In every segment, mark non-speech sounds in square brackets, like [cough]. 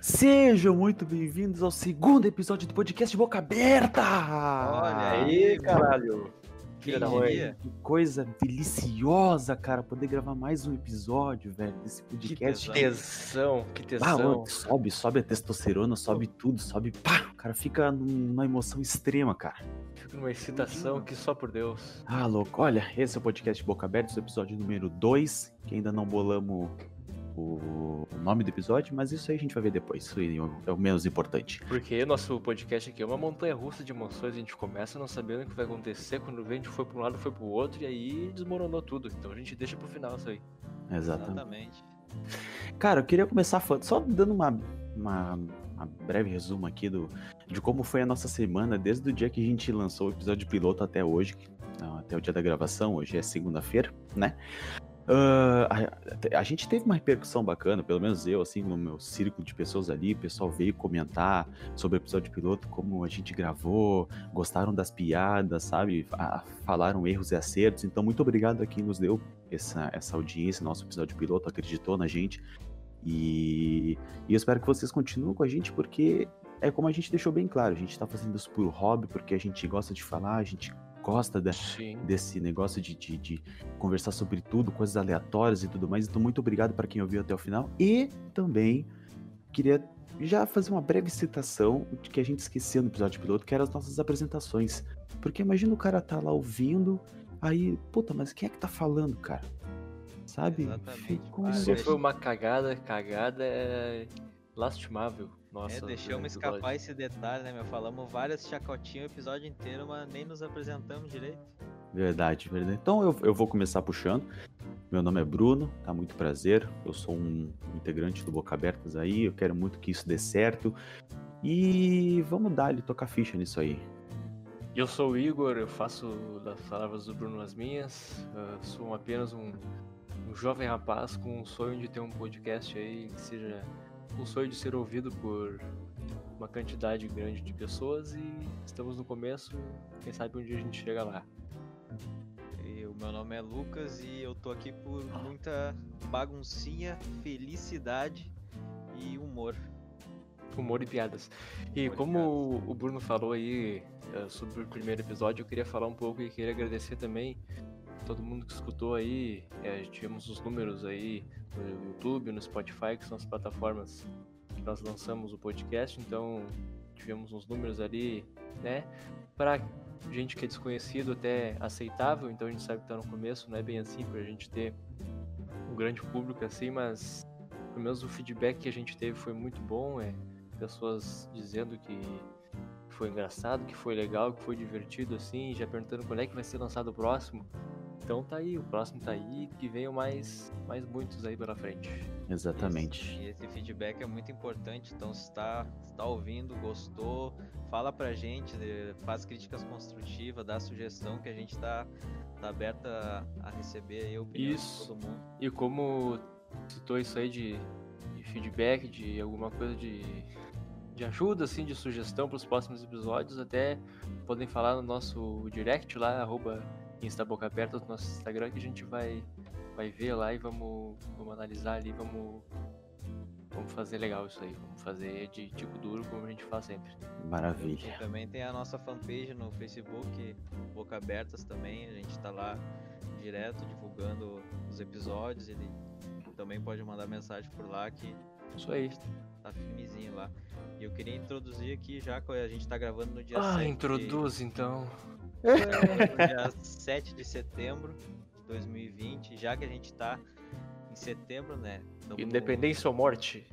Sejam muito bem-vindos ao segundo episódio do podcast Boca Aberta! Olha aí, caralho! Filha da mãe. Que coisa deliciosa, cara, poder gravar mais um episódio, velho, desse podcast. Que tesão, que tesão. Ah, sobe, sobe a testosterona, sobe tudo, sobe, pá, cara fica numa emoção extrema, cara. Fica numa excitação que só por Deus. Ah, louco. Olha, esse é o podcast Boca Aberta, esse é o episódio número 2, que ainda não bolamos o nome do episódio, mas isso aí a gente vai ver depois. Isso aí é o menos importante. Porque nosso podcast aqui é uma montanha russa de emoções. A gente começa não sabendo o que vai acontecer. Quando vem, a gente foi para um lado, foi para o outro, e aí desmoronou tudo. Então a gente deixa pro final isso aí. Exatamente. Exatamente. Cara, eu queria começar falando, só dando uma, uma, uma, breve resumo aqui do, de como foi a nossa semana, desde o dia que a gente lançou o episódio piloto até hoje, até o dia da gravação, hoje é segunda-feira, né? Uh, a, a, gente teve uma repercussão bacana, pelo menos eu, assim, no meu círculo de pessoas ali, o pessoal veio comentar sobre o episódio piloto, como a gente gravou, gostaram das piadas, sabe? A, falaram erros e acertos. Então, muito obrigado a quem nos deu essa, essa audiência, nosso episódio piloto, acreditou na gente. E, e eu espero que vocês continuem com a gente, porque é como a gente deixou bem claro, a gente tá fazendo isso por hobby, porque a gente gosta de falar, a gente gosta da, desse negócio de, de, de, conversar sobre tudo, coisas aleatórias e tudo mais. Então, muito obrigado para quem ouviu até o final. E também queria já fazer uma breve citação de que a gente esqueceu no episódio piloto, que eram as nossas apresentações. Porque imagina o cara tá lá ouvindo, aí, puta, mas quem é que tá falando, cara? Sabe? Exatamente. Ficou ah, foi uma cagada, cagada é lastimável. Nossa, é, deixamos escapar esse detalhe, né, meu? Falamos várias chacotinhas o episódio inteiro, mas nem nos apresentamos direito. Verdade, verdade. Então eu, eu vou começar puxando. Meu nome é Bruno, tá muito prazer. Eu sou um integrante do Boca Abertas aí, eu quero muito que isso dê certo. E vamos dar ele tocar ficha nisso aí. Eu sou o Igor, eu faço das palavras do Bruno as minhas. Eu sou apenas um, um jovem rapaz com um sonho de ter um podcast aí que seja o sonho de ser ouvido por uma quantidade grande de pessoas e estamos no começo, quem sabe um dia a gente chega lá. O meu nome é Lucas e eu tô aqui por muita baguncinha, felicidade e humor. Humor e piadas. E humor como e piadas. o Bruno falou aí eh, sobre o primeiro episódio, eu queria falar um pouco e queria agradecer também todo mundo que escutou aí. É, tivemos os números aí no YouTube, no Spotify, que são as plataformas que nós lançamos o podcast, então tivemos uns números ali, né? Para gente que é desconhecido até aceitável, então a gente sabe que tá no começo, não é bem assim pra gente ter um grande público assim, mas pelo menos o feedback que a gente teve foi muito bom, é pessoas dizendo que foi engraçado, que foi legal, que foi divertido assim, já perguntando quando é que vai ser lançado o próximo. Então tá aí, o próximo tá aí, que venham mais, mais muitos aí pela frente. Exatamente. E esse feedback é muito importante, então se tá, se tá ouvindo, gostou, fala pra gente, né, faz críticas construtivas, dá sugestão que a gente tá, tá aberto a, a receber aí a opinião isso. de todo mundo. E como citou isso aí de, de feedback, de alguma coisa de de ajuda, assim, de sugestão para os próximos episódios, até podem falar no nosso direct lá, arroba Insta Boca Aberta no nosso Instagram que a gente vai, vai ver lá e vamos, vamos analisar ali, vamos, vamos fazer legal isso aí, vamos fazer de tipo duro como a gente faz sempre. Maravilha. E também tem a nossa fanpage no Facebook, Boca Abertas também, a gente tá lá direto divulgando os episódios, ele também pode mandar mensagem por lá que isso aí. Tá firmezinho lá. E eu queria introduzir aqui já que a gente tá gravando no dia ah, 7 introduz de... então. No dia 7 de setembro de 2020, já que a gente tá em setembro, né? Tamo Independência no... ou morte?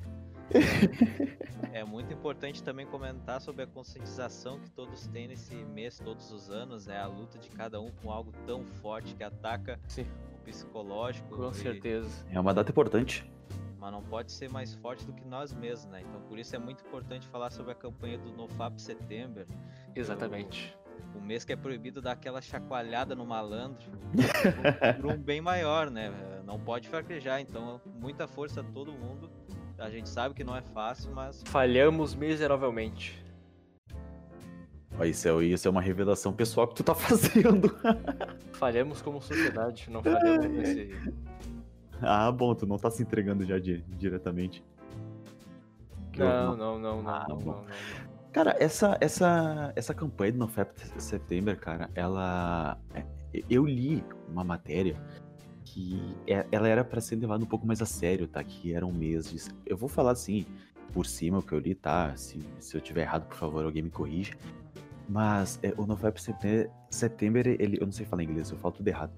É muito importante também comentar sobre a conscientização que todos têm nesse mês, todos os anos, né? A luta de cada um com algo tão forte que ataca Sim. o psicológico. Com e... certeza. É uma data importante. Mas não pode ser mais forte do que nós mesmos, né? Então por isso é muito importante falar sobre a campanha do NoFap Setembro. Exatamente o mês que é proibido dar aquela chacoalhada no malandro [laughs] por um bem maior, né? Não pode fraquejar, então muita força a todo mundo. A gente sabe que não é fácil, mas. Falhamos miseravelmente. Isso é, isso é uma revelação pessoal que tu tá [laughs] fazendo. falhamos como sociedade, não falhamos nesse. [laughs] Ah, bom, tu não tá se entregando já di diretamente. Não, não, não, não, Ah, não, bom. não, não. Cara, essa, essa, essa campanha do NoFap September, cara, ela. é, Eu li uma matéria que é- ela era pra ser levada um pouco mais a sério, tá? Que era um mês de. Eu vou falar assim, por cima o que eu li, tá? Se, se eu tiver errado, por favor, alguém me corrija. Mas é, o NoFap September, September, ele, eu não sei falar inglês, eu falo tudo errado.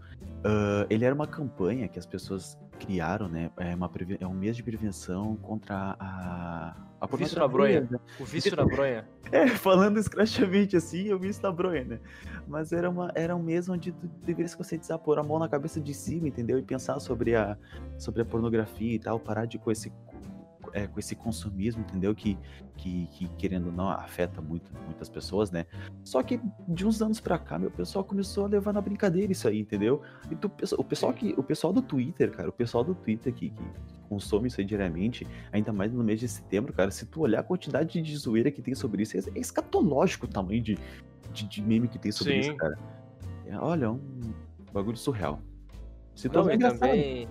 Ah, ele era uma campanha que as pessoas criaram, né? É, uma, é um mês de prevenção contra a. a Vício na bronha. né? O vício na bronha. [laughs] É, falando escrachamente assim, eu vi isso na bronha, né? Mas era, uma, era um mês onde tu deveria se conscientizar, pôr a mão na cabeça de cima, entendeu? E pensar sobre a, sobre a pornografia e tal, parar de com esse, é, com esse consumismo, entendeu? Que, que, que, querendo ou não, afeta muito, muitas pessoas, né? Só que de uns anos pra cá, meu, pessoal começou a levar na brincadeira isso aí, entendeu? E tu, o, pessoal que, o pessoal do Twitter, cara, o pessoal do Twitter que, que consome isso aí diariamente, ainda mais no mês de setembro, cara, se tu olhar a quantidade de zoeira que tem sobre isso, é é escatológico o tamanho de, de, de meme que tem sobre Sim. isso, cara. É, olha, é um bagulho surreal. Se tu é engraçado. também.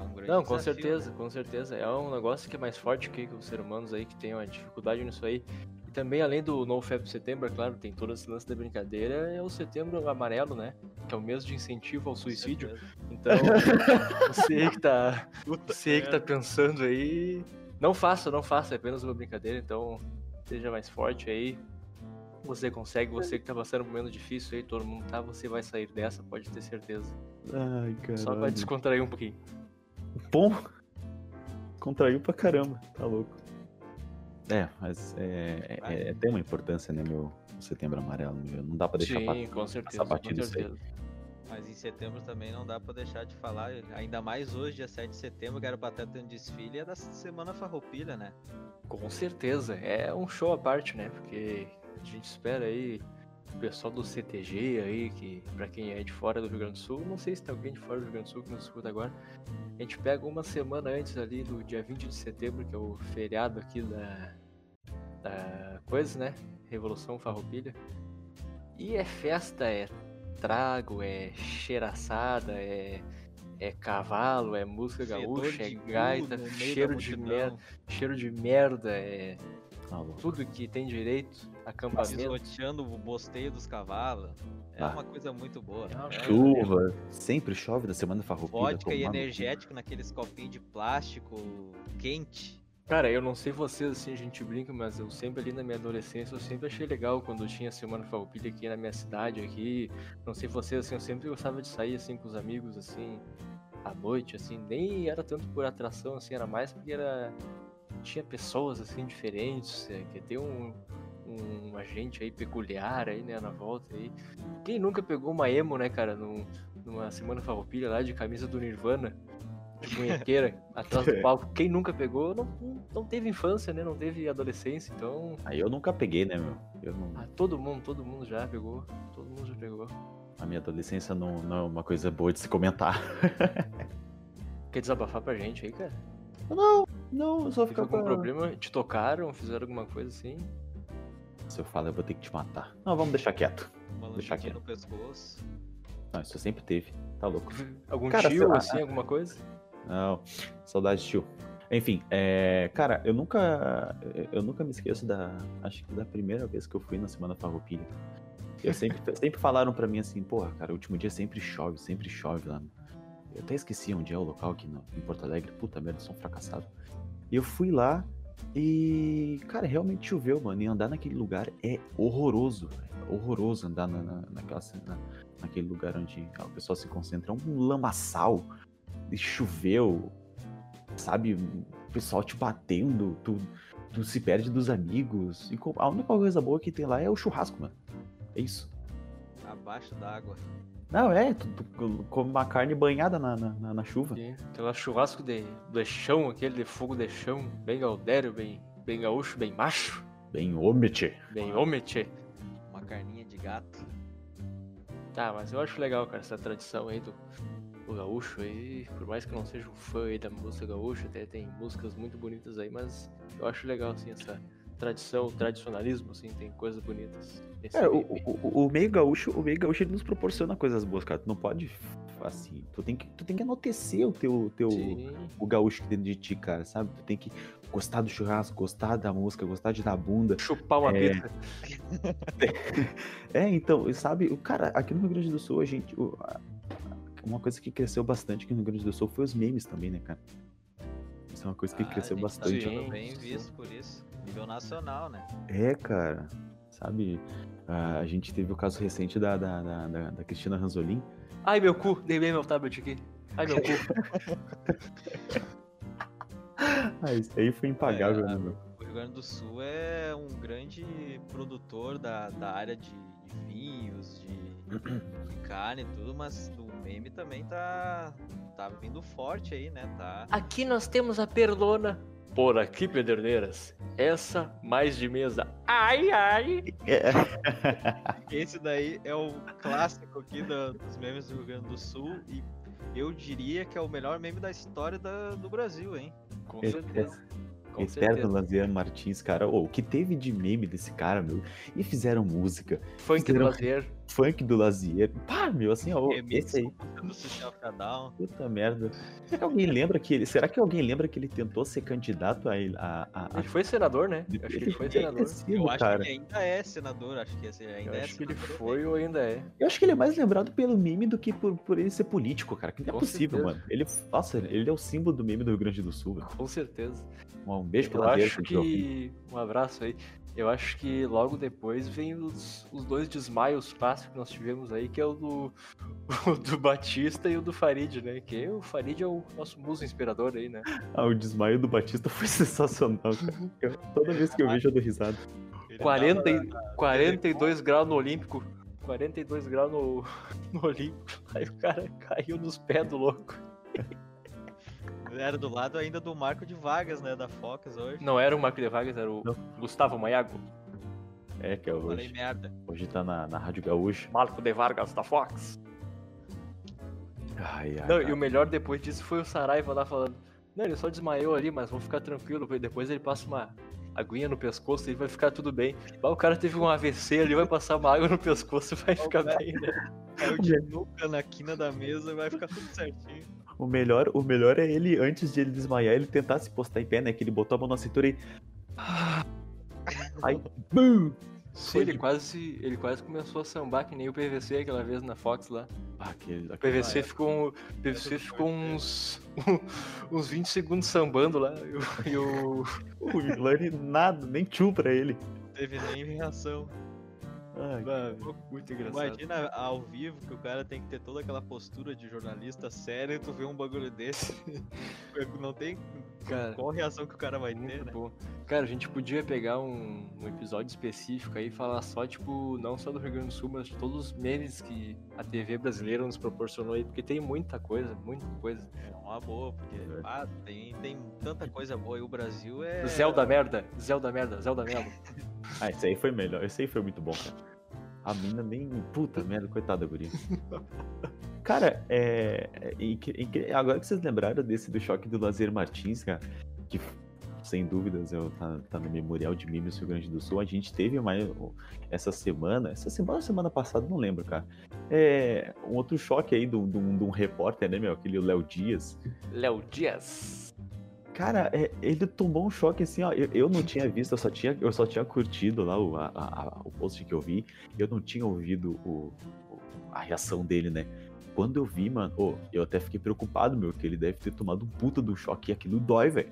É um grande Não, com desafio, certeza, né? com certeza. É um negócio que é mais forte que os seres humanos aí que tem uma dificuldade nisso aí. E também, além do NoFap Setembro, é claro, tem todo esse lance da brincadeira, é o Setembro Amarelo, né? Que é o mês de incentivo ao suicídio. Então, [laughs] você que tá, você que tá pensando aí, não faça, não faça, é apenas uma brincadeira, então seja mais forte aí. Você consegue, você que tá passando por um momento difícil aí, todo mundo tá, você vai sair dessa, pode ter certeza. Ai, cara. Só pra descontrair um pouquinho. Bom, contraiu pra caramba, tá louco. É, mas é, é, é- tem uma importância, né, meu o setembro amarelo, meu, não dá pra deixar Sim, passar. com certeza, com isso aí. certeza. Mas em setembro também não dá pra deixar de falar, ainda mais hoje, dia 7 de setembro, que era pra estar tendo desfile, é da Semana Farroupilha, né? Com certeza, é um show à parte, né? Porque a gente espera aí pessoal do CTG aí, que pra quem é de fora do Rio Grande do Sul, não sei se tem alguém de fora do Rio Grande do Sul que nos escuta agora, a gente pega uma semana antes ali do dia 20 de setembro, que é o feriado aqui da, da coisa, né? Revolução Farroupilha. E é festa, é trago, é cheiraçada, é, é cavalo, é música gaúcha, é gaita, cheiro de merda cheiro de merda, é louco. tudo que tem direito, acampamento. Pisoteando o bosteio dos cavalos. É Ah. uma coisa muito boa. É uma É Chuva, sempre chove da semana farroupilha. Vodka e energético naqueles copinhos de plástico quente. Cara, eu não sei vocês, assim, a gente brinca, mas eu sempre ali na minha adolescência, eu sempre achei legal quando tinha Semana Farroupilha aqui na minha cidade, aqui. Não sei vocês, assim, eu sempre gostava de sair, assim, com os amigos, assim, à noite, assim. Nem era tanto por atração, assim, era mais porque era... Tinha pessoas, assim, diferentes, é, que tem um, um agente aí peculiar aí, né, na volta aí. Quem nunca pegou uma emo, né, cara, num, numa Semana Farroupilha lá de camisa do Nirvana? de [laughs] munhequeira atrás do palco. Quem nunca pegou não, não- teve infância, né? Não teve adolescência, então. Aí eu nunca peguei, né, meu? Eu não, Ah, todo mundo, todo mundo já pegou. Todo mundo já pegou. a minha adolescência não, não é uma coisa boa de se comentar. [laughs] Quer desabafar pra gente aí, cara? Não, não, eu só Ficou ficar algum problema? Te tocaram? Fizeram alguma coisa assim? Se eu falo, eu vou ter que te matar. Não, vamos deixar quieto. Uma Deixa lambidinha quieto. no pescoço. Não, isso sempre teve. Tá louco. [laughs] Algum Cara, tio, lá. assim, alguma coisa? Não, saudade, tio. Enfim, é, cara, eu nunca, eu nunca me esqueço da, acho que da primeira vez que eu fui na Semana Farroupilha. Eu sempre, [laughs] sempre falaram pra mim assim, porra, cara, o último dia sempre chove, sempre chove lá. Eu até esqueci onde é o local aqui no, em Porto Alegre. Puta merda, eu sou um fracassado. E eu fui lá e, cara, realmente choveu, mano. E andar naquele lugar é horroroso. É horroroso andar na, na, naquela, na- naquele lugar onde o pessoal se concentra. É um lamaçal. E choveu, sabe? O pessoal te batendo, tu, tu se perde dos amigos. E a única coisa boa que tem lá é o churrasco, mano. É isso. Abaixo d'água. Não, é, tu, tu come uma carne banhada na, na, na- na chuva. Sim. Aquela churrasco de, de chão, aquele de fogo de chão, bem gaudério, bem, bem gaúcho, bem macho, Bem ômete. bem homem, tchê. Uma carninha de gato. Tá, mas eu acho legal, cara, essa tradição aí do, do gaúcho aí. Por mais que eu não seja um fã aí da música gaúcha, até tem músicas muito bonitas aí, mas eu acho legal, assim, essa tradição, tradicionalismo, assim, tem coisas bonitas. É, o, o, o meio gaúcho, o meio gaúcho ele nos proporciona coisas boas, cara. Tu não pode assim, tu tem que tu tem que anotecer o teu teu Sim. o gaúcho que dentro de ti, cara, sabe? Tu tem que gostar do churrasco, gostar da música, gostar de dar bunda. Chupar uma É. [laughs] É, então, sabe, o cara, aqui no Rio Grande do Sul, a gente uma coisa que cresceu bastante aqui no Rio Grande do Sul foi os memes também, né, cara? Isso é uma coisa que Ah, cresceu bastante. Tá bem visto por isso. Nível nacional, né? É, cara. Sabe, a a gente teve o caso recente da, da, da, da- da Cristina Ranzolin. Ai, meu cu, derrubei meu tablet aqui. Ai, meu cu. [laughs] Ah, isso aí foi impagável, É, né, meu? O Rio Grande do Sul é um grande produtor da, da área de, de vinhos, de, de carne e tudo, mas o meme também tá, tá vindo forte aí, né? Tá. Aqui nós temos a perlona. Por aqui, Pederneiras. Essa mais de mesa. Ai, ai. É, [laughs] Esse daí é o clássico aqui da- dos memes do Rio Grande do Sul e eu diria que é o melhor meme da história da- do Brasil, hein? Com certeza. Com certeza. Laziano Martins, cara. Ô, o que teve de meme desse cara, meu? E fizeram música, Funk do fizeram- lazer. Funk do Lazier. Pá, meu, assim, ó, Remix esse aí. Down. Puta merda. Será que alguém lembra que ele. Será que alguém lembra que ele tentou ser candidato a. a, a, a Ele foi senador, né? Acho que ele foi senador. [laughs] sido, Eu acho cara. que ele ainda é senador, acho que esse ainda Eu é acho que ele foi ou ainda é. Eu acho que ele é mais lembrado pelo meme do que por, por ele ser político, cara. Que não é Com possível, certeza. mano. Ele, nossa, ele é o símbolo do meme do Rio Grande do Sul, velho. Com certeza. Um beijo pro Eu Lazier, acho que. Um abraço aí. Eu acho que logo depois vem os, os dois desmaios clássicos que nós tivemos aí, que é o do, [laughs] o do Batista e o do Farid, né? Que o Farid é o nosso muso inspirador aí, né? Ah, o desmaio do Batista foi [laughs] sensacional, cara. Eu- toda vez que eu vejo eu dou risada. Ele 40, tava- e- 42 graus no Olímpico. 42 graus no, [laughs] no Olímpico. Aí o cara caiu nos pés do louco. Era do lado ainda do Marco de Vargas, né? Da Fox hoje. Não era o Marco de Vargas, era o Não. Gustavo Maiago. É, que é Falei hoje. merda. Hoje tá na, na Rádio Gaúcha. Marco de Vargas da Fox. Ai, ai. Não, cara. e o melhor depois disso foi o Saraiva lá falando. Não, ele só desmaiou ali, mas vamos ficar tranquilo. porque Depois ele passa uma aguinha no pescoço e vai ficar tudo bem. Mas o cara teve um AVC ali, vai passar uma água no pescoço e vai ficar cara. bem, né? Caiu de nuca na quina da mesa e vai ficar tudo certinho. O melhor, o melhor é ele, antes de ele desmaiar, ele tentar se postar em pé, né? Que ele botou a mão na cintura e. Aí, [laughs] bum! Sim, ele de- quase, ele quase começou a sambar que nem o PVC aquela vez na Fox lá. Ah, aquele, O PVC ficou, um- o PVC ficou uns, [laughs] uns 20 segundos sambando lá. E o, o- [laughs] Lani nada, nem tchum pra ele. Não teve nem reação. Ai, Ah, muito engraçado. Imagina ao vivo que o cara tem que ter toda aquela postura de jornalista sério e tu vê um bagulho desse. Não tem Cara, qual reação que o cara vai ter, Muito né? bom. Cara, a gente podia pegar um, um episódio específico aí e falar só, tipo, não só do Rio Grande do Sul, mas de todos os memes que a TV brasileira nos proporcionou aí, porque tem muita coisa, muita coisa. É uma boa, porque É. ah, tem, tem tanta coisa boa e o Brasil é. Zé da merda, Zé da merda, Zé da merda. Ah, esse aí foi melhor. Esse aí foi muito bom, cara. A mina nem. Puta merda, coitada da guria. [laughs] Cara, é. é agora que vocês lembraram desse do choque do Lazer Martins, cara, que sem dúvidas eu, tá, tá no Memorial de Memes do Rio Grande do Sul. A gente teve uma, essa semana, essa semana semana passada, não lembro, cara. É, um outro choque aí de um- repórter, né, meu? Aquele Léo Dias. Léo Dias. Cara, é, ele tomou um choque assim, ó. Eu, eu não tinha visto, eu só tinha, eu só tinha curtido lá o, a- a- o post que eu vi. Eu não tinha ouvido o, o- a reação dele, né? Quando eu vi, mano, ô, eu até fiquei preocupado, meu, que ele deve ter tomado um puta do choque e aquilo dói, velho.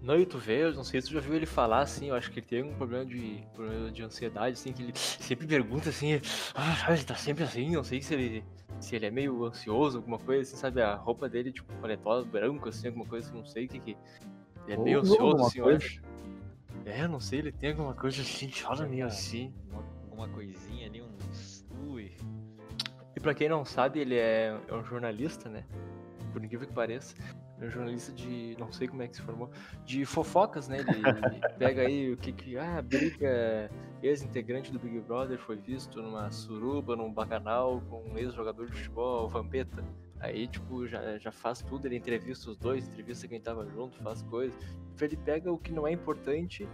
Não, e tu vê, eu não sei se tu já viu ele falar assim, eu acho que ele tem um problema de, problema de ansiedade, assim, que ele [laughs] sempre pergunta assim, ah, ele tá sempre assim, não sei se ele, se ele é meio ansioso, alguma coisa assim, sabe? A roupa dele, tipo, paletó branco, assim, alguma coisa, não sei o que que. Ele é meio alguma ansioso, assim, eu coisa. acho. É, eu não sei, ele tem alguma coisa assim, fala meio assim. Uma, uma coisinha ali, um. E pra quem não sabe, ele é, é um jornalista, né? Por incrível que pareça. É um jornalista de. não sei como é que se formou. De fofocas, né? Ele, ele [laughs] pega aí o que que. Ah, briga. Ex-integrante do Big Brother foi visto numa suruba, num bacanal com um ex-jogador de futebol, o Vampeta. Aí, tipo, já, já faz tudo, ele entrevista os dois, entrevista quem tava junto, faz coisas. Ele pega o que não é importante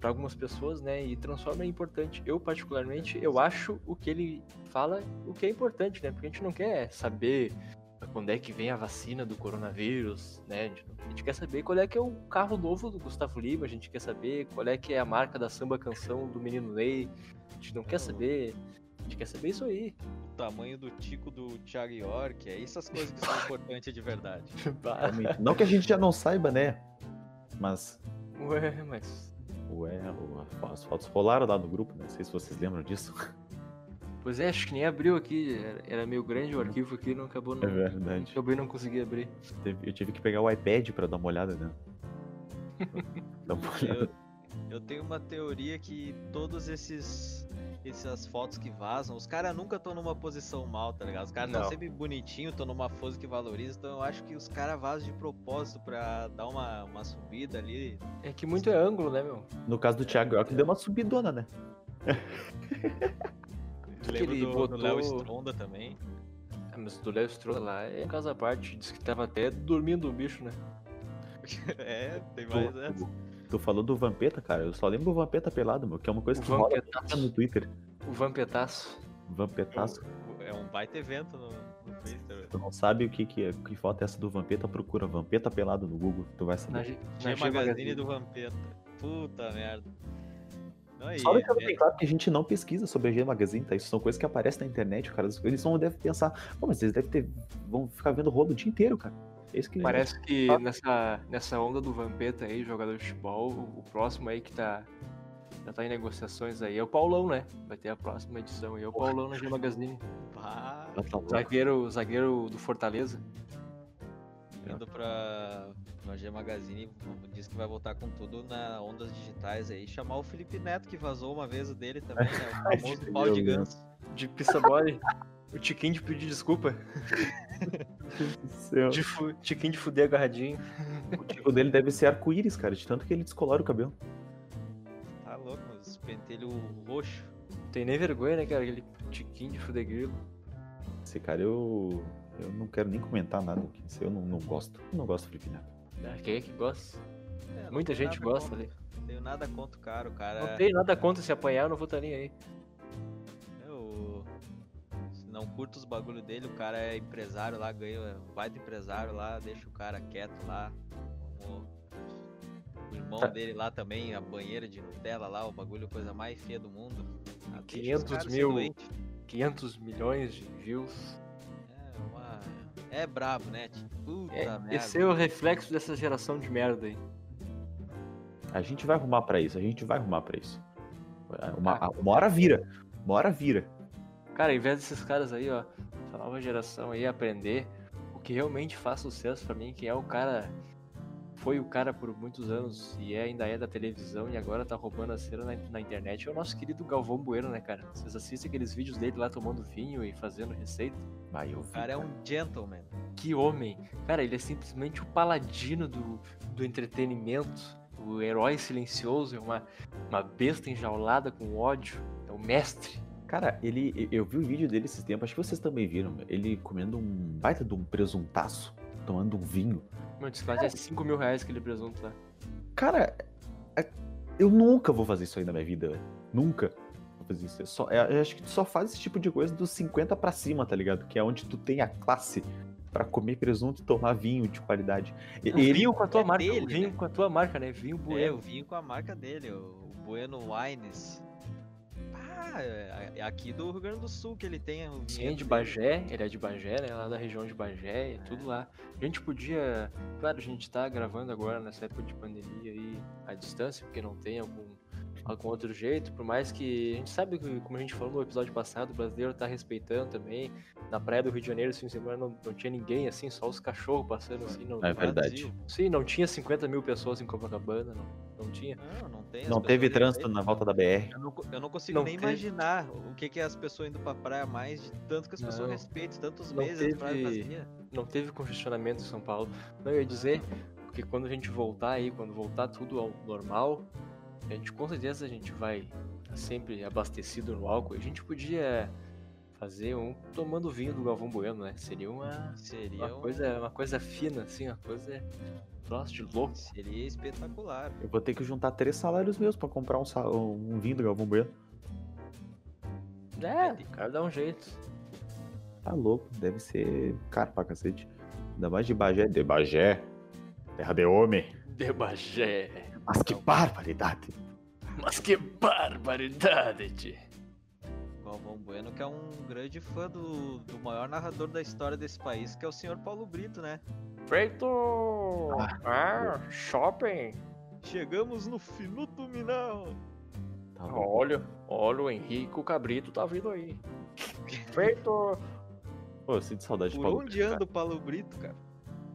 para algumas pessoas, né, e transforma em importante. Eu particularmente, eu acho o que ele fala o que é importante, né? Porque a gente não quer saber quando é que vem a vacina do coronavírus, né? A gente, a gente, quer saber qual é que é o carro novo do Gustavo Lima, a gente quer saber qual é que é a marca da samba canção do Menino Ney. A gente não quer saber, a gente quer saber isso aí. O tamanho do tico do Thiago York, é essas coisas que são [laughs] importantes de verdade. não que a gente já não saiba, né? Mas Ué, mas Ué, as fotos rolaram lá no grupo, não sei se vocês lembram disso. Pois é, acho que nem abriu aqui. Era meio grande o arquivo aqui, não acabou não. É verdade. Acabei não consegui abrir. Eu tive que pegar o iPad pra dar uma olhada, né? [laughs] Dá uma olhada. Eu, eu tenho uma teoria que todos esses essas fotos que vazam, os caras nunca estão numa posição mal, tá ligado? Os caras estão sempre bonitinhos, estão numa pose que valoriza, então eu acho que os caras vazam de propósito pra dar uma, uma subida ali. É que muito é ângulo, né, meu? No caso do Thiago York, deu uma subidona, né? [laughs] ele do, botou... do Léo Stronda também. É, mas do Léo Stronda lá é casa à parte, disse que tava até dormindo o bicho, né? [laughs] é, tem mais essa. Tu falou do Vampeta, cara, eu só lembro do Vampeta pelado, meu, que é uma coisa o que rola no Twitter. O Vampetaço. Vampetaço. É um baita evento no, no Twitter. Tu não sabe o que, que, é, que foto é essa do Vampeta, procura Vampeta pelado no Google, tu vai saber. Na, na G Magazine do Vampeta. Puta merda. Não, Só deixando é... bem claro que a gente não pesquisa sobre a G Magazine, tá? Isso são coisas que aparecem na internet, cara. Eles vão devem pensar, pô, mas eles devem ter. vão ficar vendo rolo o dia inteiro, cara. É que Parece que ah. nessa, nessa onda do Vampeta aí, jogador de futebol, o próximo aí que tá. Já tá em negociações aí é o Paulão, né? Vai ter a próxima edição aí. É o Paulão na G Magazine. Ah, zagueiro, zagueiro do Fortaleza. Indo pra, no G Magazine diz que vai voltar com tudo na ondas digitais aí. Chamar o Felipe Neto, que vazou uma vez o dele também, né? O [laughs] famoso pau de ganso. De pista body. o Tiquinho de pedir desculpa. [laughs] de fu Tiquinho de fuder agarradinho. O tico dele deve ser arco-íris, cara, de tanto que ele descolora o cabelo. Tá louco, os pentelho roxo. Tem nem vergonha, né, cara? Aquele tiquinho de fuder grilo. Esse cara eu. Eu não quero nem comentar nada aqui. Eu não, não gosto. Eu não gosto do Felipe Neto. Ah, quem é que gosta? É, Muita gente gosta contra, ali. Não tenho nada contra o cara, o cara. Não tenho nada contra se apanhar, eu não vou estar nem aí. Não curto os bagulho dele, o cara é empresário lá, ganha, vai do empresário lá, deixa o cara quieto lá. O irmão tá. dele lá também, a banheira de Nutella lá, o bagulho coisa mais feia do mundo. 500 ah, mil, 500 milhões de views. É brabo, né? Tipo, puta é, merda. Esse é o reflexo dessa geração de merda aí. A gente vai arrumar para isso, a gente vai arrumar para isso. Uma, uma hora vira. Uma hora vira. Cara, em vez desses caras aí, ó, essa nova geração aí aprender o que realmente faz sucesso para mim, que é o cara foi o cara por muitos anos e é, ainda é da televisão e agora tá roubando a cena na, na, internet é o nosso querido Galvão Bueno, né, cara? Vocês assistem aqueles vídeos dele lá tomando vinho e fazendo receita? Vai, eu vi, o cara, cara é um gentleman. Que homem! Cara, ele é simplesmente o paladino do, do entretenimento, o herói silencioso, é uma, uma besta enjaulada com ódio, é o mestre. Cara, ele, eu vi o vídeo dele esses tempos, acho que vocês também viram, ele comendo um baita de um presuntaço, tomando um vinho. Mano, isso quase é 5 mil reais aquele presunto lá. Cara, é, eu nunca vou fazer isso aí na minha vida, velho. Nunca vou fazer isso. Eu, só, é, eu acho que tu só faz esse tipo de coisa dos 50 pra cima, tá ligado? Que é onde tu tem a classe para comer presunto e tomar vinho de qualidade. Ele... Vinho com a tua é marca, dele, vinho né? com a tua marca, né? Vinho Bueno. É, o vinho com a marca dele, o Bueno Wines. Ah, é aqui do Rio Grande do Sul que ele tem o Sim, de Bagé, ele é de Bagé, né? Lá da região de Bagé, é tudo lá. A gente podia. Claro, a gente tá gravando agora nessa época de pandemia aí à distância, porque não tem algum algum outro jeito, por mais que a gente sabe que, como a gente falou no episódio passado, o brasileiro tá respeitando também. Na praia do Rio de Janeiro, esse fim de semana, não, não tinha ninguém, assim, só os cachorros passando assim. Não, é verdade. Sim, não tinha 50 mil pessoas em Copacabana, não, não tinha. Não, não tem. Não teve trânsito na volta da BR. Eu não, eu não consigo não nem teve. imaginar o que, que é as pessoas indo pra praia mais, de tanto que as pessoas respeitam, tantos meses teve, praia vazia. Não teve congestionamento em São Paulo. Não, eu ia dizer, porque quando a gente voltar aí, quando voltar tudo ao normal, a gente com certeza a gente vai sempre abastecido no álcool. A gente podia Fazer um tomando vinho do Galvão Bueno, né? Seria uma, Seria uma, um- coisa, uma coisa fina, assim, uma coisa. Troço de louco. Seria espetacular. Eu vou ter que juntar três salários meus pra comprar um, sa- um vinho do Galvão Bueno. É, o cara dá um jeito. Tá louco, deve ser caro pra cacete. Ainda mais de Bagé. De Bagé, terra de homem. De Bagé. Mas que barbaridade. Mas que barbaridade. Galvão Bueno, que é um grande fã do, do maior narrador da história desse país, que é o senhor Paulo Brito, né? Feito! Ah, shopping! Chegamos no Finuto Minão! Tá louco. Olha, olha o Henrique, o Cabrito tá vindo aí. Feito! Pô, eu sinto saudade de Por Paulo onde Brito, cara. anda o Paulo Brito, cara?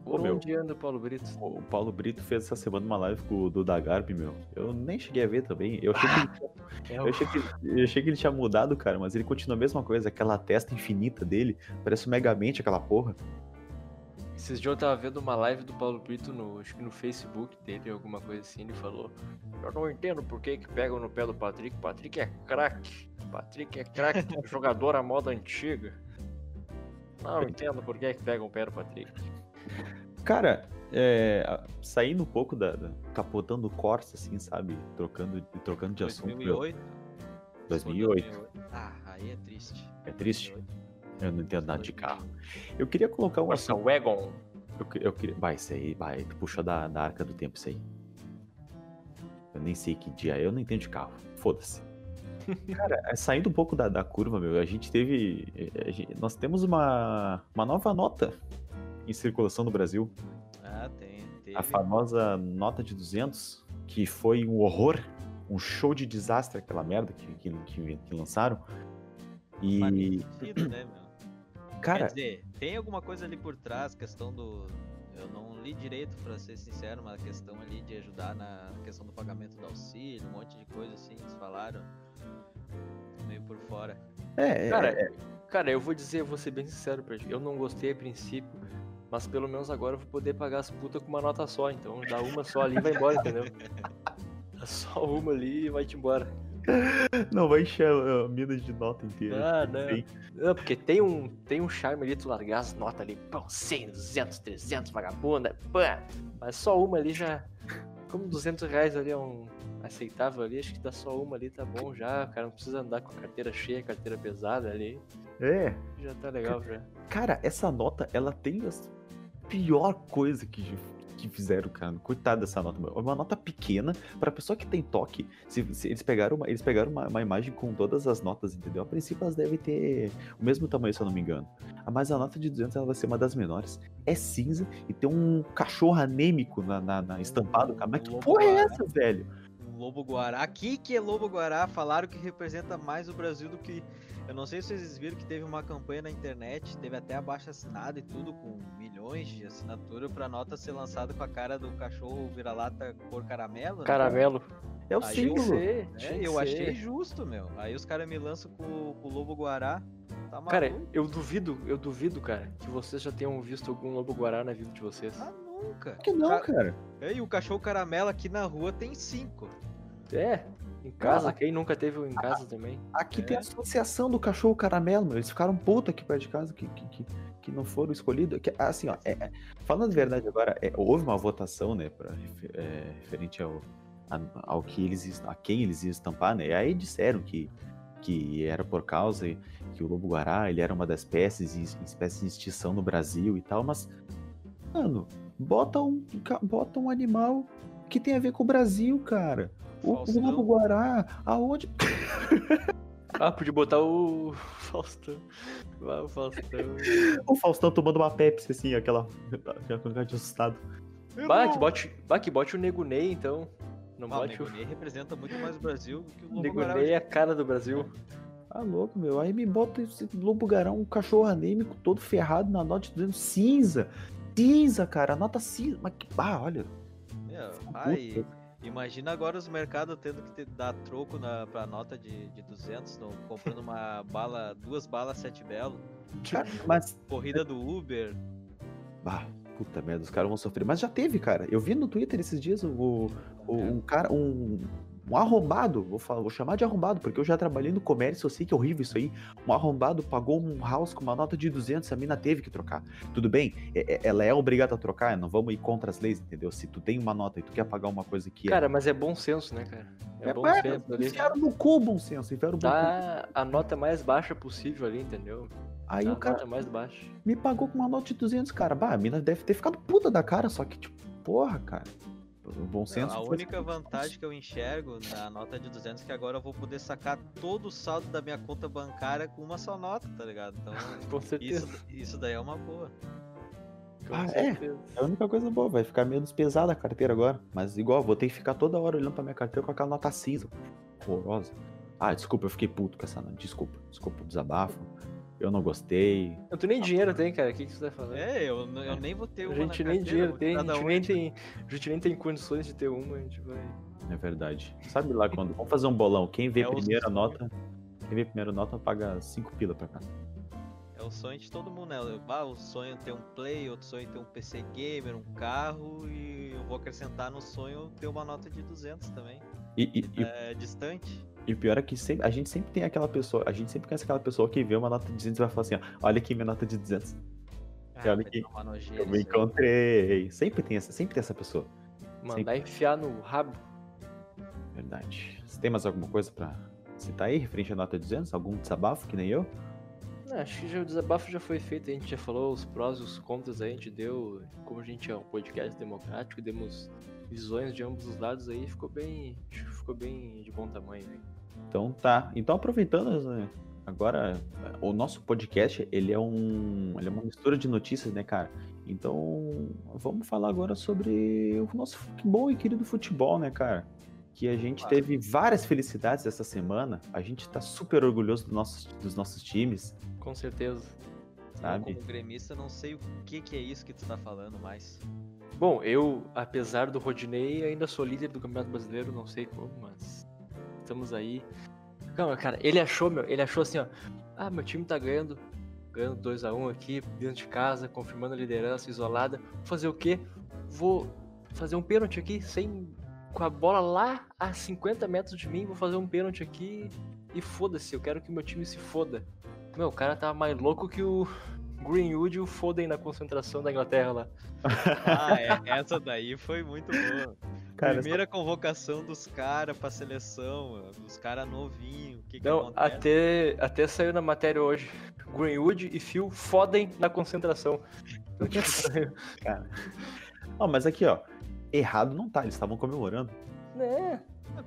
Por meu. onde anda o Paulo Brito? O Paulo Brito fez essa semana uma live com o Duda meu. Eu nem cheguei a ver também. Eu achei, que ele, tinha- [laughs] É eu, achei que, eu achei que ele tinha mudado, cara, mas ele continua a mesma coisa. Aquela testa infinita dele. Parece o Megamente, aquela porra. Esses dias eu tava vendo uma live do Paulo Brito no, acho que no Facebook dele, alguma coisa assim, ele falou Eu não entendo por que que pegam no pé do Patrick, Patrick é craque, Patrick é craque, [laughs] jogador à moda antiga. Não entendo por que que pegam o pé do Patrick. Cara, é, saindo um pouco da, da- capotando o Corsa, assim, sabe? Trocando, trocando de assunto. meu. 2008? 2008. Ah, aí é triste. É triste? Eu não entendo nada de carro. Eu queria colocar um Corsa assunto. Wagon. Eu, eu queria. Vai, isso aí, vai. Tu puxou da, da arca do tempo, isso aí. Eu nem sei que dia. é, Eu não entendo de carro. Foda-se. [laughs] Cara, é, saindo um pouco da, da curva, meu, a gente teve. a gente- nós temos uma, uma nova nota em circulação no Brasil. Ah, tem. Teve. A famosa nota de 200, que foi um horror, um show de desastre, aquela merda que, que, que, que lançaram. E, Faz sentido, né, meu? cara, Quer dizer, tem alguma coisa ali por trás, questão do. Eu não li direito, pra ser sincero, mas a questão ali de ajudar na questão do pagamento do auxílio, um monte de coisa assim, eles falaram. Tô meio por fora. é, Cara, é, cara, eu vou dizer, eu vou ser bem sincero pra ti, eu não gostei a princípio, mas pelo menos agora eu vou poder pagar as putas com uma nota só, então dá uma só ali e vai embora, entendeu? Dá [laughs] só uma ali e vai-te embora. não vai encher a, mina de nota inteira. Ah, não. Sim. Não, porque tem um, tem um charme ali, tu largar as notas ali, pão, 100, 200, 300, vagabunda, pã. Mas só uma ali já. Como 200 reais ali é um aceitável ali, acho que dá só uma ali, tá bom já. O cara não precisa andar com a carteira cheia, carteira pesada ali. É, Já tá legal já. Cara, essa nota, ela tem a pior coisa que, que fizeram, cara. Coitado dessa nota. É uma nota pequena pra pessoa que tem toque. Se, se eles pegaram, uma, eles pegaram uma, uma imagem com todas as notas, entendeu? A princípio elas devem ter o mesmo tamanho, se eu não me engano. Ah, Mas a nota de 200 ela vai ser uma das menores. É cinza e tem um cachorro anêmico na, na, na estampado, cara. Mas que porra é guará. essa, velho? Lobo guará. Aqui que é lobo guará, falaram que representa mais o Brasil do que. Eu não sei se vocês viram que teve uma campanha na internet, teve até abaixo assinado e tudo, com milhões de assinatura pra nota ser lançada com a cara do cachorro vira-lata cor caramelo. né? Caramelo. É o Aí símbolo. É, tinha que eu ser. achei justo, meu. Aí os caras me lançam com, com o lobo guará. Tá maluco? Cara, eu duvido, eu duvido, cara, que vocês já tenham visto algum lobo guará na vida de vocês. Ah, nunca. Que não, Ca- cara. E o cachorro caramelo aqui na rua tem cinco. É, em casa, Ah. quem nunca teve um em casa também? Aqui É. tem a associação do cachorro caramelo, meu. Eles ficaram putos aqui perto de casa que, que, que, que não foram escolhidos. Que, assim, ó, é- é- falando a verdade agora, é, houve uma votação, né, pra, é, referente ao, a- ao que eles, a quem eles iam estampar, né? E aí disseram que, que era por causa que o lobo-guará, ele era uma das espécies, em- espécies em extinção no Brasil e tal, mas, mano, bota um, bota um animal que tem a ver com o Brasil, cara. O, o Faustão. lobo-guará, aonde... [laughs] Ah, podia botar o [laughs] Faustão. Ah, o Faustão. O Faustão tomando uma Pepsi, assim, aquela. Já de assustado. Bah, que bote, bah, que bote o Nego Ney, então. Não Ah, o bote o Nego Ney representa muito mais o Brasil do que o Lobo Nego Guará. Ney é a cara do Brasil. Tá louco, meu. Aí me bota esse lobo garão, um cachorro anêmico todo ferrado na nota dizendo cinza. Cinza, cara. Nota cinza. Mas que. Ah, olha. Meu, ai, imagina agora os mercados tendo que dar troco na, pra nota de, de 200, tão comprando uma [laughs] bala, duas balas sete belo, Cara, mas. corrida do Uber. Ah, puta merda, os caras vão sofrer. Mas já teve, cara. Eu vi no Twitter esses dias o, o- um cara. Um, Um arrombado, vou, falar, vou chamar de arrombado, porque eu já trabalhei no comércio, eu sei que é horrível isso aí. Um arrombado pagou um house com uma nota de 200, a mina teve que trocar. Tudo bem, é, é, ela é obrigada a trocar, não vamos ir contra as leis, entendeu? Se tu tem uma nota e tu quer pagar uma coisa que Cara, é... mas é bom senso, né, cara? É, é bom é, senso ali. Enfiaram no cu bom senso, enfiaram Dá a nota mais baixa possível ali, entendeu? Aí Dá o cara mais baixa. me pagou com uma nota de 200, cara. Bah, a mina deve ter ficado puta da cara, só que, tipo, porra, cara. O bom senso. Não, a única vantagem que eu enxergo na nota de 200 é que agora eu vou poder sacar todo o saldo da minha conta bancária com uma só nota, tá ligado? Então, [laughs] com certeza. Isso, isso daí é uma boa. Ah, é. É a única coisa boa. Vai ficar menos pesada a carteira agora. Mas igual, vou ter que ficar toda hora olhando pra minha carteira com aquela nota cinza. Horrorosa. Ah, desculpa, eu fiquei puto com essa nota. Desculpa, desculpa o desabafo eu não gostei. Eu tu nem dinheiro tem, cara. O que, que você tá falando? É, eu, eu nem vou ter uma. A gente nem dinheiro tem, a gente nem tem. A gente nem tem condições de ter uma, a gente vai. É verdade. Sabe lá quando. Vamos fazer um bolão. Quem vê é primeira nota. Quem vê primeira nota paga 5 pila pra cá. É o sonho de todo mundo, né? Ah, o sonho é ter um play, outro sonho é ter um PC gamer, um carro e eu vou acrescentar no sonho ter uma nota de 200 também. E, e, é distante. E o pior é que sempre, a gente sempre tem aquela pessoa, a gente sempre conhece aquela pessoa que vê uma nota de 200 e vai falar assim, ó, olha aqui minha nota de 200. Ah, olha aqui, eu me encontrei. Sempre tem essa, sempre tem essa pessoa. Mandar sempre. enfiar no rabo. Verdade. Você tem mais alguma coisa pra citar aí, referente à nota de 200? Algum desabafo, que nem eu? Não, acho que já, o desabafo já foi feito, a gente já falou os prós e os contras aí, a gente deu, como a gente é um podcast democrático, demos visões de ambos os lados aí, ficou bem, ficou bem de bom tamanho. Né? Então tá. Então aproveitando né, agora o nosso podcast, ele é um, ele é uma mistura de notícias, né, cara? Então, vamos falar agora sobre o nosso bom e querido futebol, né, cara? Que a gente claro. teve várias felicidades essa semana. A gente tá super orgulhoso do nosso, dos nossos times. Com certeza. Sabe? Eu, como gremista, não sei o que, que é isso que tu tá falando mais. Bom, eu, apesar do Rodinei, ainda sou líder do Campeonato Brasileiro, não sei como, mas estamos aí. Calma, cara, ele achou, meu, ele achou assim, ó. Ah, meu time tá ganhando, ganhando 2 a 1 um aqui, dentro de casa, confirmando a liderança, isolada. Vou fazer o quê? Vou fazer um pênalti aqui, sem com a bola lá a 50 metros de mim, vou fazer um pênalti aqui e foda-se, eu quero que meu time se foda. Meu, o cara tá mais louco que o Greenwood e o Foden na concentração da Inglaterra lá. Ah, é, essa daí foi muito boa. Cara, Primeira essa... convocação dos caras pra seleção, mano, dos caras novinhos. Que que Não, até, até saiu na matéria hoje. Greenwood e Phil fodem na concentração. [laughs] cara. Ó, mas aqui, ó. Errado não tá, eles estavam comemorando. É.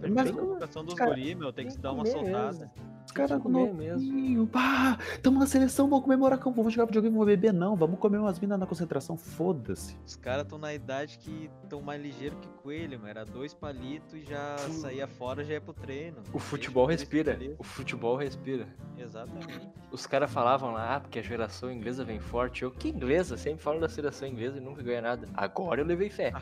É, mas, a convocação dos cara, guri, meu, tem que se dar uma soltada. Os caras mesmo. Pá, tamo na seleção, vamos comemorar, vamos jogar videogame, vamos beber, não. Vamos comer umas minas na concentração, foda-se. Os caras estão na idade que estão mais ligeiro que coelho, mano. Era dois palitos e já saía fora, já ia pro treino. O futebol respira. O futebol respira. Exatamente. Os caras falavam lá, ah, porque a geração inglesa vem forte. Eu, que inglesa? Sempre falo da seleção inglesa e nunca ganha nada. Agora eu levei fé.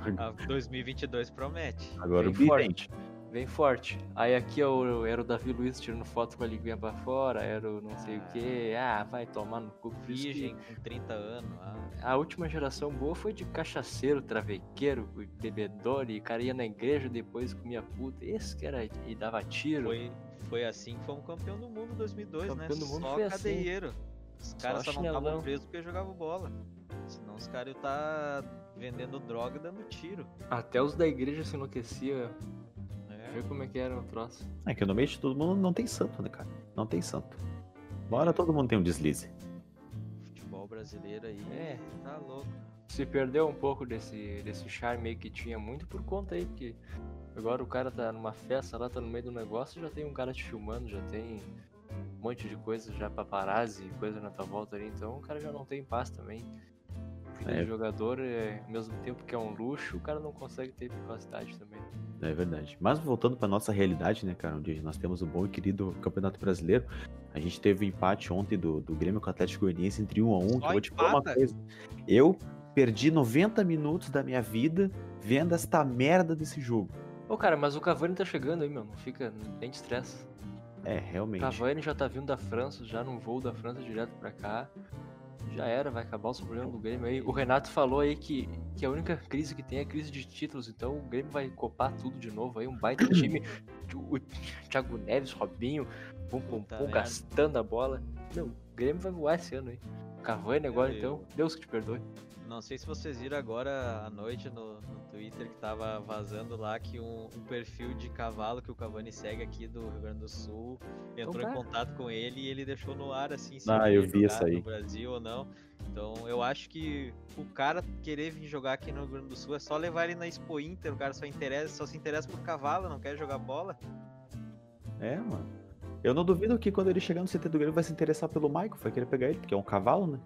[laughs] A 2022 promete. Agora vem o forte. Vem forte. Aí aqui eu, era o Davi Luiz tirando foto com a linguinha pra fora, era o não sei ah, o que. Ah, vai tomar no cu. Virgem com 30 anos. Ah. A última geração boa foi de cachaceiro, travequeiro, bebedor, e cara ia na igreja depois comia puta. Esse que era e dava tiro. Foi, foi assim que fomos campeão do mundo em 2002, campeão né? Do mundo só foi assim. cadeieiro. Assim. Os caras só, só não estavam presos porque jogavam bola. Senão os caras iam estar tá vendendo droga e dando tiro. Até os da igreja se enlouqueciam Vê como é que era o troço. É que no meio de todo mundo não tem santo, né, cara? Não tem santo. Bora todo mundo tem um deslize. Futebol brasileiro aí, é, tá louco. Se perdeu um pouco desse, desse charme aí que tinha muito por conta aí, porque agora o cara tá numa festa lá, tá no meio do negócio, já tem um cara te filmando, já tem um monte de coisa já paparazzi, coisa na tua volta ali, então o cara já não tem paz também. Vida é. de jogador, é, ao mesmo tempo que é um luxo, o cara não consegue ter privacidade também. É verdade. Mas voltando para nossa realidade, né, cara, onde nós temos o bom e querido Campeonato Brasileiro, a gente teve o um empate ontem do, do Grêmio com o Atlético Goianiense entre 1 a 1 que eu vou te falar uma coisa. Eu perdi 90 minutos da minha vida vendo esta merda desse jogo. Ô, cara, mas o Cavani tá chegando aí, meu, não fica nem de estresse. É, realmente. Cavani já tá vindo da França, já num voo da França direto pra cá. Já era, vai acabar os problemas do Grêmio aí. O Renato falou aí que, que a única crise que tem é a crise de títulos, então o Grêmio vai copar tudo de novo aí, um baita [coughs] time. O Thiago Neves, Robinho, pum pum Puta pum, merda. gastando a bola. Meu, o Grêmio vai voar esse ano aí. Cavani agora, então, Deus que te perdoe. Não sei se vocês viram agora à noite no, no Twitter que tava vazando lá que um, um perfil de cavalo que o Cavani segue aqui do Rio Grande do Sul entrou em tá. contato com ele e ele deixou no ar assim se Ah, ele eu vi jogar isso aí. no Brasil ou não. Então eu acho que o cara querer vir jogar aqui no Rio Grande do Sul é só levar ele na Expo Inter, o cara só interessa, só se interessa por cavalo, não quer jogar bola. É, mano. Eu não duvido que quando ele chegar no CT do Grêmio vai se interessar pelo Michael, vai querer pegar ele, porque é um cavalo, né?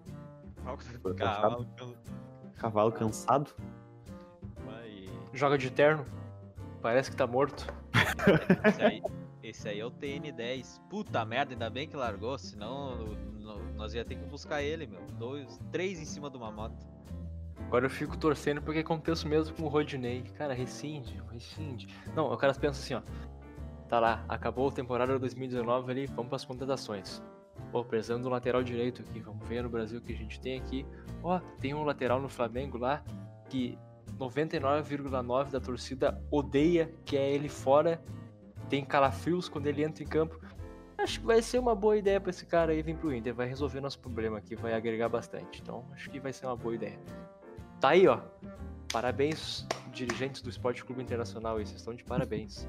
Cavalo, Cavalo cansado. vai- Joga de terno, parece que tá morto. Esse aí, esse aí é o TN10. Puta merda, ainda bem que largou, senão no- nós ia ter que buscar ele, meu. Dois, três em cima de uma moto. Agora eu fico torcendo porque aconteça o mesmo com o Rodinei. Cara, rescinde, rescinde. Não, o cara pensa assim, ó. Tá lá, acabou a temporada 2019 ali, vamos pras contratações. Pô, do lateral direito aqui, vamos ver no Brasil o que a gente tem aqui. Ó, tem um lateral no Flamengo lá que 99,9% da torcida odeia, que é ele fora. Tem calafrios quando ele entra em campo. Acho que vai ser uma boa ideia pra esse cara aí vir pro Inter. Vai resolver nosso problema aqui, vai agregar bastante. Então, acho que vai ser uma boa ideia. Tá aí, ó. Parabéns, dirigentes do Esporte Clube Internacional vocês estão de parabéns.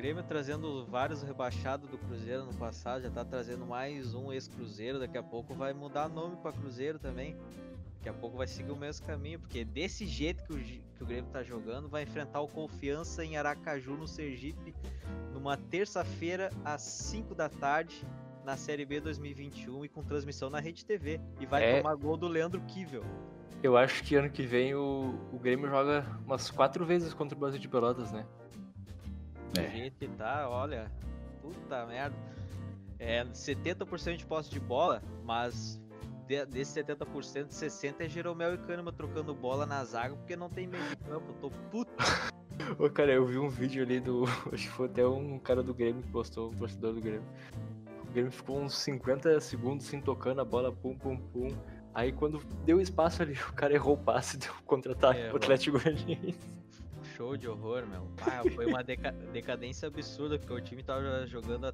Grêmio trazendo vários rebaixados do Cruzeiro no passado, já tá trazendo mais um ex-Cruzeiro, daqui a pouco vai mudar nome pra Cruzeiro também. Daqui a pouco vai seguir o mesmo caminho, porque desse jeito que o, que o Grêmio tá jogando, vai enfrentar o Confiança em Aracaju, no Sergipe, numa terça-feira, às 5 da tarde, na Série B 2021 e com transmissão na Rede TV. E vai É. tomar gol do Leandro Kivel. Eu acho que ano que vem o, o Grêmio joga umas quatro vezes contra o Brasil de Pelotas, né? Do É. jeito que tá, olha, puta merda. É 70% de posse de bola, mas de, desse 70%, 60% é Jeromel e Kahneman trocando bola na zaga porque não tem meio de campo. Tô puto. [laughs] Ô, cara, eu vi um vídeo ali do. [laughs] Acho que foi até um cara do Grêmio que postou, um torcedor do Grêmio. O Grêmio ficou uns 50 segundos sem tocando a bola, pum, pum, pum. Aí quando deu espaço ali, [laughs] o cara errou o passe, deu um contra-ataque Errou. pro Atlético Goianiense. Show de horror, meu. Ah, foi uma deca- [laughs] decadência absurda, porque o time tava jogando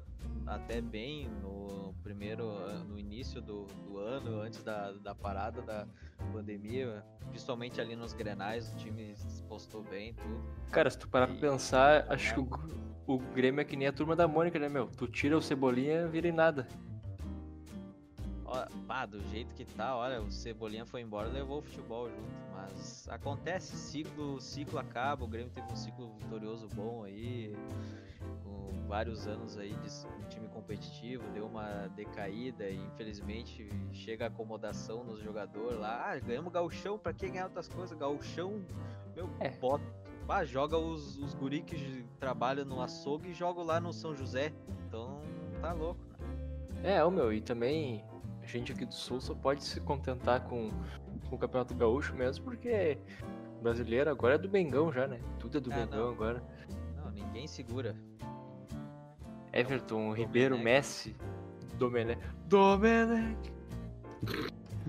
até bem no primeiro, no início do, do ano, antes da, da parada da pandemia, principalmente ali nos grenais, o time se postou bem, tudo. Cara, se tu parar pra pensar, acho que o, o Grêmio é que nem a turma da Mônica, né, meu? Tu tira o Cebolinha, vira em nada. Ó, pá, do jeito que tá, olha, o Cebolinha foi embora, levou o futebol junto, mas acontece, ciclo, ciclo acaba, o Grêmio teve um ciclo vitorioso bom aí, com vários anos aí de um time competitivo, deu uma decaída e infelizmente chega a acomodação nos jogadores lá, ah, ganhamos gauchão, pra que ganhar outras coisas? Gauchão, meu, É. bota, pá, joga os, os guri que trabalham no açougue e joga lá no São José, então tá louco, né? É, ô meu, e também a gente aqui do Sul só pode se contentar com, com o Campeonato Gaúcho mesmo, porque brasileiro agora é do Bengão já, né? Tudo é do Ah, Bengão não. agora. Não, ninguém segura. Everton, Ribeiro, Domenech. Messi, Domenech. Domenech,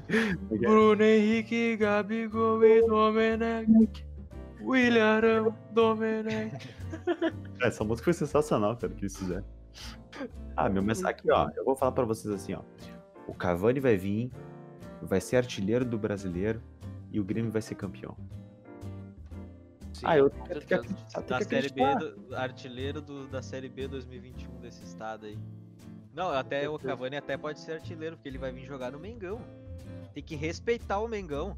é? Bruno Henrique, Gabigol e Domenech. William Domenech. [laughs] Essa música foi sensacional, cara, que eles fizeram. Ah, meu, mas aqui, ó, eu vou falar pra vocês assim, ó. O Cavani vai vir, vai ser artilheiro do brasileiro e o Grêmio vai ser campeão. Sim, ah, eu tenho que certeza. acreditar, tenho Da que série B, do- artilheiro do- da série B 2021 desse estado aí. Não, até o Cavani até pode ser artilheiro, porque ele vai vir jogar no Mengão. Tem que respeitar o Mengão.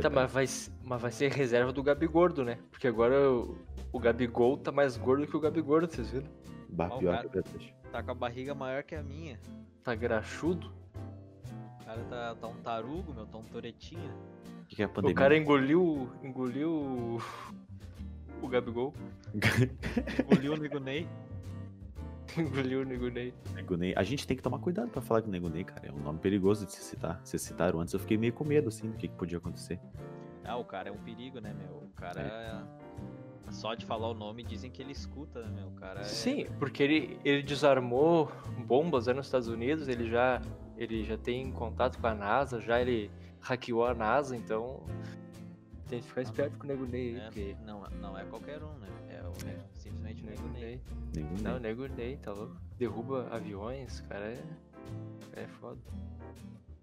Tá, mas vai, mas vai ser reserva do Gabigordo, né? Porque agora o, o Gabigol tá mais gordo que o Gabigordo, vocês viram? Bah, pior cara. Tá com a barriga maior que a minha. Tá graxudo. O cara tá, tá um tarugo, meu, tá um toretinha. O que, que é a pandemia? O cara engoliu, engoliu o, o Gabigol. [laughs] Engoliu o Nego Ney. engoliu o Negunei. Nego Ney. A gente tem que tomar cuidado pra falar com o Nego Ney, cara. É um nome perigoso de se citar. Vocês citaram antes, eu fiquei meio com medo, assim, do que, que podia acontecer. Ah, o cara é um perigo, né, meu? O cara. Só de falar o nome dizem que ele escuta, né, meu? O cara é. Sim, porque ele, ele desarmou bombas né, nos Estados Unidos, ele já ele já tem contato com a NASA, já ele hackeou a NASA, então tem que ficar esperto com o Nego Ney aí, É, porque... não, não é qualquer um, né? É o, É. simplesmente o Nego Ney. Nenhum Não, nem. Nego Ney, tá louco? Derruba aviões, cara, é... É foda.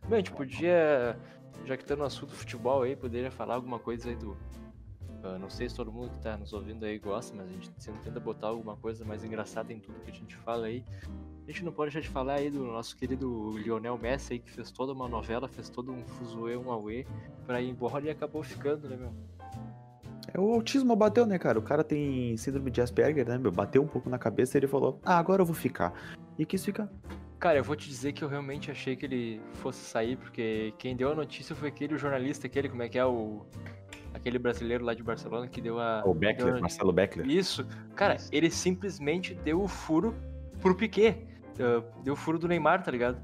Bem, a gente podia, já que tá no assunto futebol aí, poderia falar alguma coisa aí do... ah, não sei se todo mundo que tá nos ouvindo aí gosta, mas a gente sempre tenta botar alguma coisa mais engraçada em tudo que a gente fala aí. A gente não pode deixar de falar aí do nosso querido Lionel Messi aí, que fez toda uma novela, fez todo um fuzuê, um auê, pra ir embora e acabou ficando, né, meu? É, o autismo bateu, né, cara? O cara tem síndrome de Asperger, né, meu? Bateu um pouco na cabeça e ele falou, ah, agora eu vou ficar. E quis ficar. Cara, eu vou te dizer que eu realmente achei que ele fosse sair, porque quem deu a notícia foi aquele jornalista, aquele, como é que é o. Aquele brasileiro lá de Barcelona que deu a. O deu Beckler, a- Marcelo Beckler. Isso. Cara, Isso. ele simplesmente deu o furo pro Piquet. Uh, Deu furo do Neymar, tá ligado?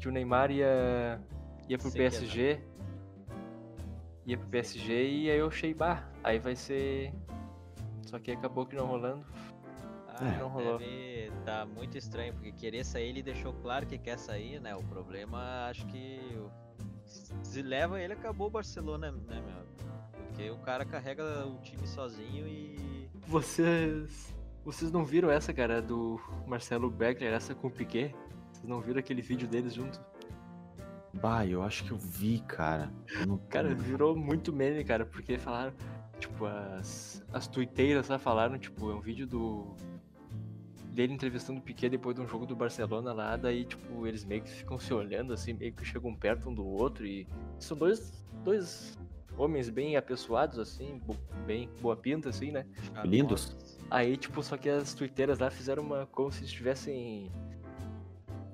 Que o Neymar ia. ia pro Sei que é, PSG. Ia pro PSG e aí eu achei, bah, aí vai ser. Só que acabou que não rolando. Ah, É. Não rolou. deve tá muito estranho, porque querer sair ele deixou claro que quer sair, né? O problema, acho que se leva ele, acabou o Barcelona, né, meu? Porque o cara carrega o time sozinho e Vocês. Vocês não viram essa, cara, do Marcelo Beckler, essa com o Piquet? Vocês não viram aquele vídeo deles junto? Bah, eu acho que eu vi, cara. Eu não- Cara, virou muito meme, cara, porque falaram, tipo, as, as tuiteiras lá falaram, tipo, é um vídeo do. dele entrevistando o Piquet depois de um jogo do Barcelona lá, daí, tipo, eles meio que ficam se olhando, assim, meio que chegam perto um do outro e. São dois. dois homens bem apessoados, assim, bem boa pinta, assim, né? Lindos. Aí, tipo, só que as tuiteiras lá fizeram uma. como se eles tivessem.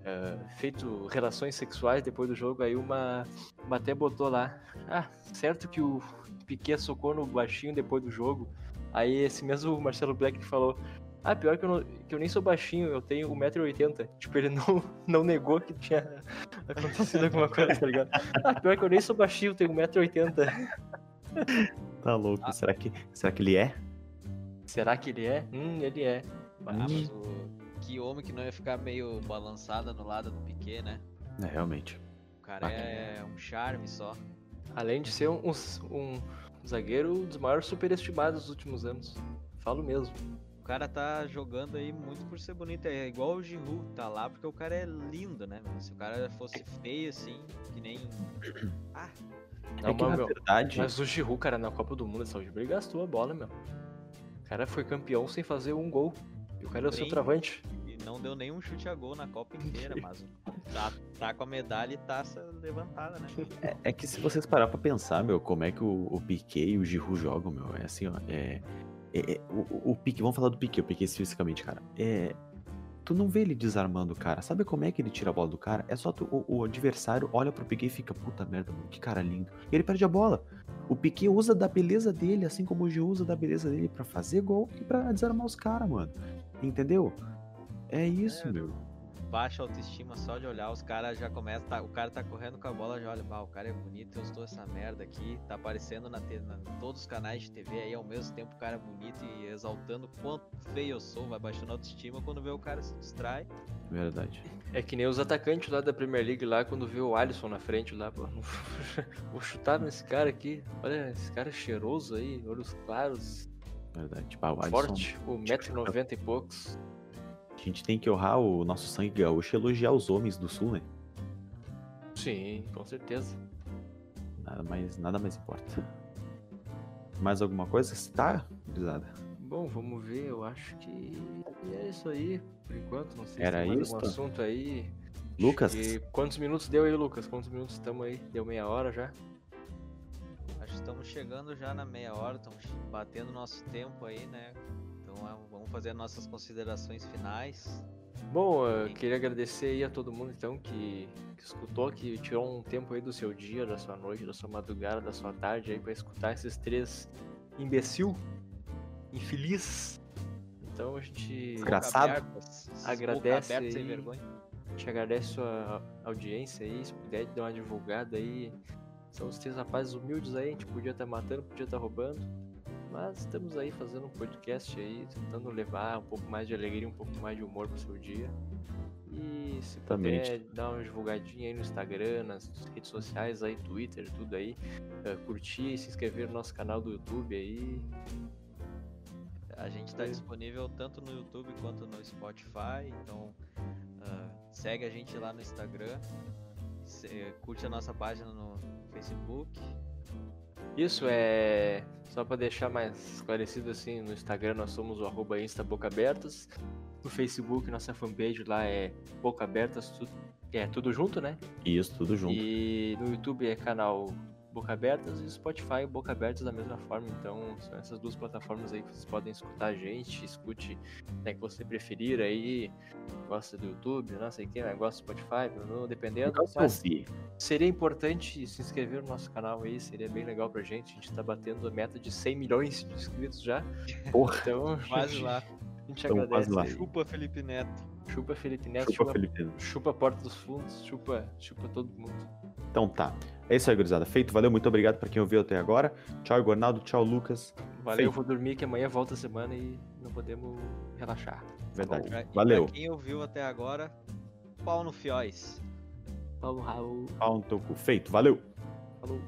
eh, feito relações sexuais depois do jogo. Aí uma. Uma até botou lá. Ah, certo que o Piquet socou no baixinho depois do jogo. Aí esse mesmo Marcelo Black falou. Ah, pior que eu, não- que eu nem sou baixinho, eu tenho 1,80m. [laughs] Tipo, ele não, não negou que tinha [laughs] acontecido alguma coisa, tá ligado? Ah, pior que eu nem sou baixinho, eu tenho 1,80m. Tá louco. Será, que, será que ele é? Será que ele é? Hum, ele é. Ah, mas o... Que homem que não ia ficar meio balançada no lado do Piquet, né? É, realmente. O cara Ah. é um charme só. Além de ser um, um- um zagueiro dos maiores superestimados dos últimos anos. Falo mesmo. O cara tá jogando aí muito por ser bonito. É igual o Giroud, tá lá porque o cara é lindo, né? Se o cara fosse feio assim, que nem. [coughs] Ah, Não, é que, mas, na verdade, mas o Giroud, cara, na Copa do Mundo, essa ele gastou a bola, meu. O cara foi campeão sem fazer um gol. E o cara é o centroavante. e não deu nenhum chute a gol na Copa inteira, mas tá, tá com a medalha e taça levantada, né? é, é que se vocês parar pra pensar, meu, como é que o, o Piquet e o Giroud jogam, meu, é assim, ó, é... é- é- o, o- o Piquet, vamos falar do Piquet, o Piquet especificamente, cara, é... Tu não vê ele desarmando o cara, sabe como é que ele tira a bola do cara? É só tu, o, o adversário olha pro Piquet e fica, puta merda, mano, que cara lindo. E ele perde a bola. O Piquet usa da beleza dele, assim como o Giroud usa da beleza dele pra fazer gol e pra desarmar os caras, mano. Entendeu? É isso, É, meu. Baixa autoestima só de olhar, os caras já começam. tá- o cara tá correndo com a bola, já olha, bah, o cara é bonito, eu estou essa merda aqui. Tá aparecendo na, na- em todos os canais de TV aí ao mesmo tempo o cara é bonito e exaltando quanto feio eu sou, vai baixando a autoestima quando vê o cara se distrai. Verdade. É que nem os atacantes lá da Premier League lá, quando vê o Alisson na frente lá, pô. [laughs] Vou chutar nesse cara aqui. Olha, esse cara é cheiroso aí, olhos claros, Verdade. Tipo, o Alisson- forte, o 1,90m e poucos. A gente tem que honrar o nosso sangue gaúcho e elogiar os homens do sul, né? Sim, com certeza. Nada mais, nada mais importa. Mais alguma coisa? Tá, gurizada? Bom, vamos ver, eu acho que é isso aí, por enquanto, não sei Era se tem mais algum assunto aí. Lucas? E quantos minutos deu aí, Lucas? Quantos minutos estamos aí? Deu meia hora já? Acho que estamos chegando já na meia hora, estamos batendo nosso tempo aí, né? Então é, vamos fazer nossas considerações finais. Bom, eu queria agradecer aí a todo mundo então que, que escutou, que tirou um tempo aí do seu dia, da sua noite, da sua madrugada, da sua tarde aí pra escutar esses três imbecil, infeliz. Então a gente Desgra- Engraçado. Boca aberta, esses boca Agradece aberta sem vergonha. A gente agradece sua audiência aí, se puder dar uma divulgada aí. São os três rapazes humildes aí, a gente podia estar matando, podia estar roubando. Mas estamos aí fazendo um podcast aí, tentando levar um pouco mais de alegria, um pouco mais de humor pro seu dia. E se puder dar uma divulgadinha aí no Instagram, nas redes sociais aí, Twitter, tudo aí. Uh, curtir e se inscrever no nosso canal do YouTube aí. A gente está disponível tanto no YouTube quanto no Spotify, então uh, segue a gente lá no Instagram, se, curte a nossa página no Facebook. Isso é só para deixar mais esclarecido assim, no Instagram nós somos o arroba Insta Boca Abertas, no Facebook nossa fanpage lá é Boca Abertas, tudo, é tudo junto, né? Isso, tudo junto. E no YouTube é canal Boca Abertas e Spotify Boca Abertas da mesma forma. Então, são essas duas plataformas aí que vocês podem escutar a gente, escute né, que você preferir aí. Gosta do YouTube, não sei o que, gosta do Spotify, não, dependendo. Mas seria importante se inscrever no nosso canal aí, seria bem legal pra gente. A gente tá batendo a meta de 100 milhões de inscritos já. Porra, então, quase [laughs] lá. A gente então, agradece. Lá. Chupa Felipe Neto. Chupa Felipe Neto, chupa, chupa, Felipe Neto. chupa a Porta dos Fundos, chupa, chupa todo mundo. Então tá. É isso aí, gurizada. Feito. Valeu, muito obrigado para quem ouviu até agora. Tchau, Igornaldo. Tchau, Lucas. Valeu, Feito. vou dormir que amanhã volta a semana e não podemos relaxar. Verdade. Valeu. Pra quem ouviu até agora, pau no fióis. Pau no Raul. Pau no teu cu. Feito. Valeu. Falou.